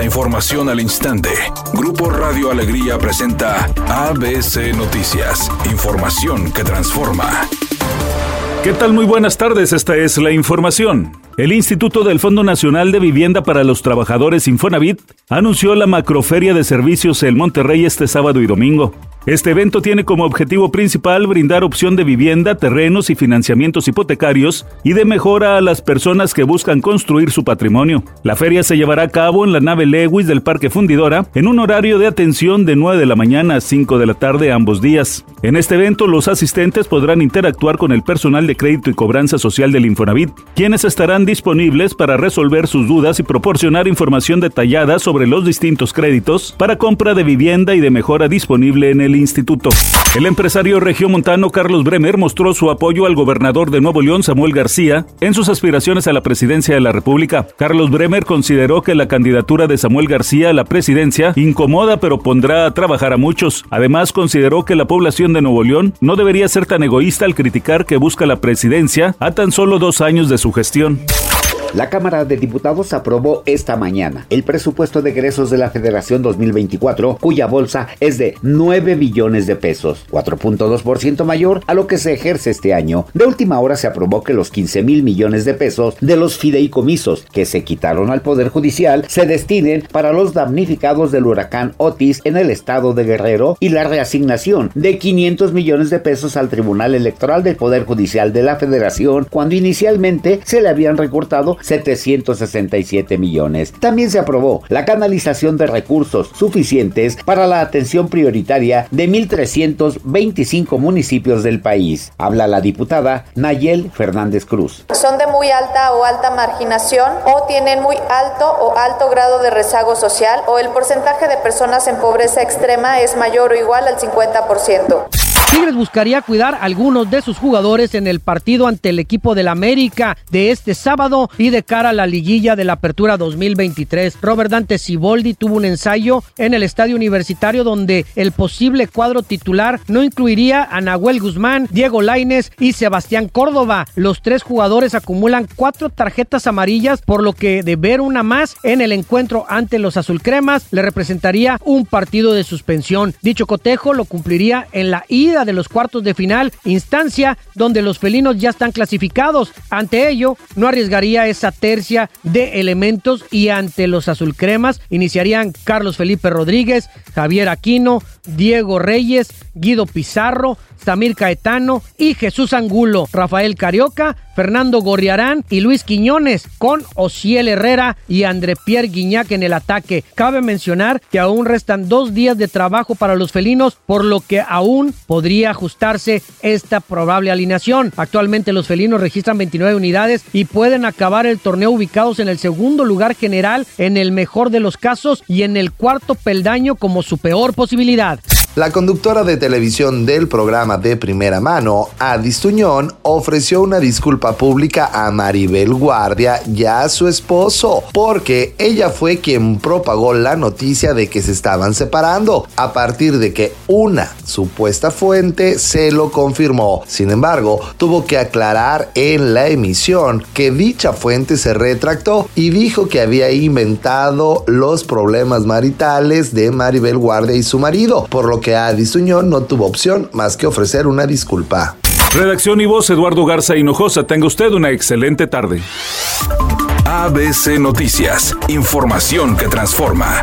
La información al instante. Grupo Radio Alegría presenta ABC Noticias. Información que transforma. ¿Qué tal? Muy buenas tardes, esta es la información. El Instituto del Fondo Nacional de Vivienda para los Trabajadores Infonavit anunció la macroferia de servicios en Monterrey este sábado y domingo. Este evento tiene como objetivo principal brindar opción de vivienda, terrenos y financiamientos hipotecarios y de mejora a las personas que buscan construir su patrimonio. La feria se llevará a cabo en la nave Lewis del Parque Fundidora en un horario de atención de 9 de la mañana a 5 de la tarde ambos días. En este evento los asistentes podrán interactuar con el personal de crédito y cobranza social del Infonavit, quienes estarán disponibles para resolver sus dudas y proporcionar información detallada sobre los distintos créditos para compra de vivienda y de mejora disponible en el instituto. El empresario regiomontano Carlos Bremer mostró su apoyo al gobernador de Nuevo León, Samuel García, en sus aspiraciones a la presidencia de la República. Carlos Bremer consideró que la candidatura de Samuel García a la presidencia incomoda pero pondrá a trabajar a muchos. Además, consideró que la población de Nuevo León no debería ser tan egoísta al criticar que busca la presidencia a tan solo dos años de su gestión. La Cámara de Diputados aprobó esta mañana el presupuesto de egresos de la Federación 2024, cuya bolsa es de 9 billones de pesos, 4.2% mayor a lo que se ejerce este año. De última hora se aprobó que los 15 mil millones de pesos de los fideicomisos que se quitaron al Poder Judicial se destinen para los damnificados del huracán Otis en el estado de Guerrero y la reasignación de 500 millones de pesos al Tribunal Electoral del Poder Judicial de la Federación cuando inicialmente se le habían recortado 767 millones. También se aprobó la canalización de recursos suficientes para la atención prioritaria de 1.325 municipios del país. Habla la diputada Nayel Fernández Cruz. Son de muy alta o alta marginación o tienen muy alto o alto grado de rezago social o el porcentaje de personas en pobreza extrema es mayor o igual al 50%. Tigres buscaría cuidar a algunos de sus jugadores en el partido ante el equipo del América de este sábado y de cara a la liguilla de la Apertura 2023. Robert Dante Siboldi tuvo un ensayo en el estadio universitario donde el posible cuadro titular no incluiría a Nahuel Guzmán, Diego Laines y Sebastián Córdoba. Los tres jugadores acumulan cuatro tarjetas amarillas, por lo que de ver una más en el encuentro ante los azulcremas le representaría un partido de suspensión. Dicho cotejo lo cumpliría en la ida de los cuartos de final, instancia donde los felinos ya están clasificados. Ante ello, no arriesgaría esa tercia de elementos y ante los azulcremas iniciarían Carlos Felipe Rodríguez, Javier Aquino, Diego Reyes, Guido Pizarro, Samir Caetano y Jesús Angulo, Rafael Carioca, Fernando Gorriarán y Luis Quiñones, con Ociel Herrera y André Pierre Guiñac en el ataque. Cabe mencionar que aún restan dos días de trabajo para los felinos, por lo que aún podría ajustarse esta probable alineación. Actualmente los felinos registran 29 unidades y pueden acabar el torneo ubicados en el segundo lugar general, en el mejor de los casos, y en el cuarto peldaño como su peor posibilidad. La conductora de televisión del programa de primera mano, Adis Tuñón, ofreció una disculpa pública a Maribel Guardia y a su esposo, porque ella fue quien propagó la noticia de que se estaban separando, a partir de que una supuesta fuente se lo confirmó. Sin embargo, tuvo que aclarar en la emisión que dicha fuente se retractó y dijo que había inventado los problemas maritales de Maribel Guardia y su marido, por lo que Adis Tuñón no tuvo opción más que ofrecer una disculpa. Redacción y voz Eduardo Garza Hinojosa. Tenga usted una excelente tarde. ABC Noticias. Información que transforma.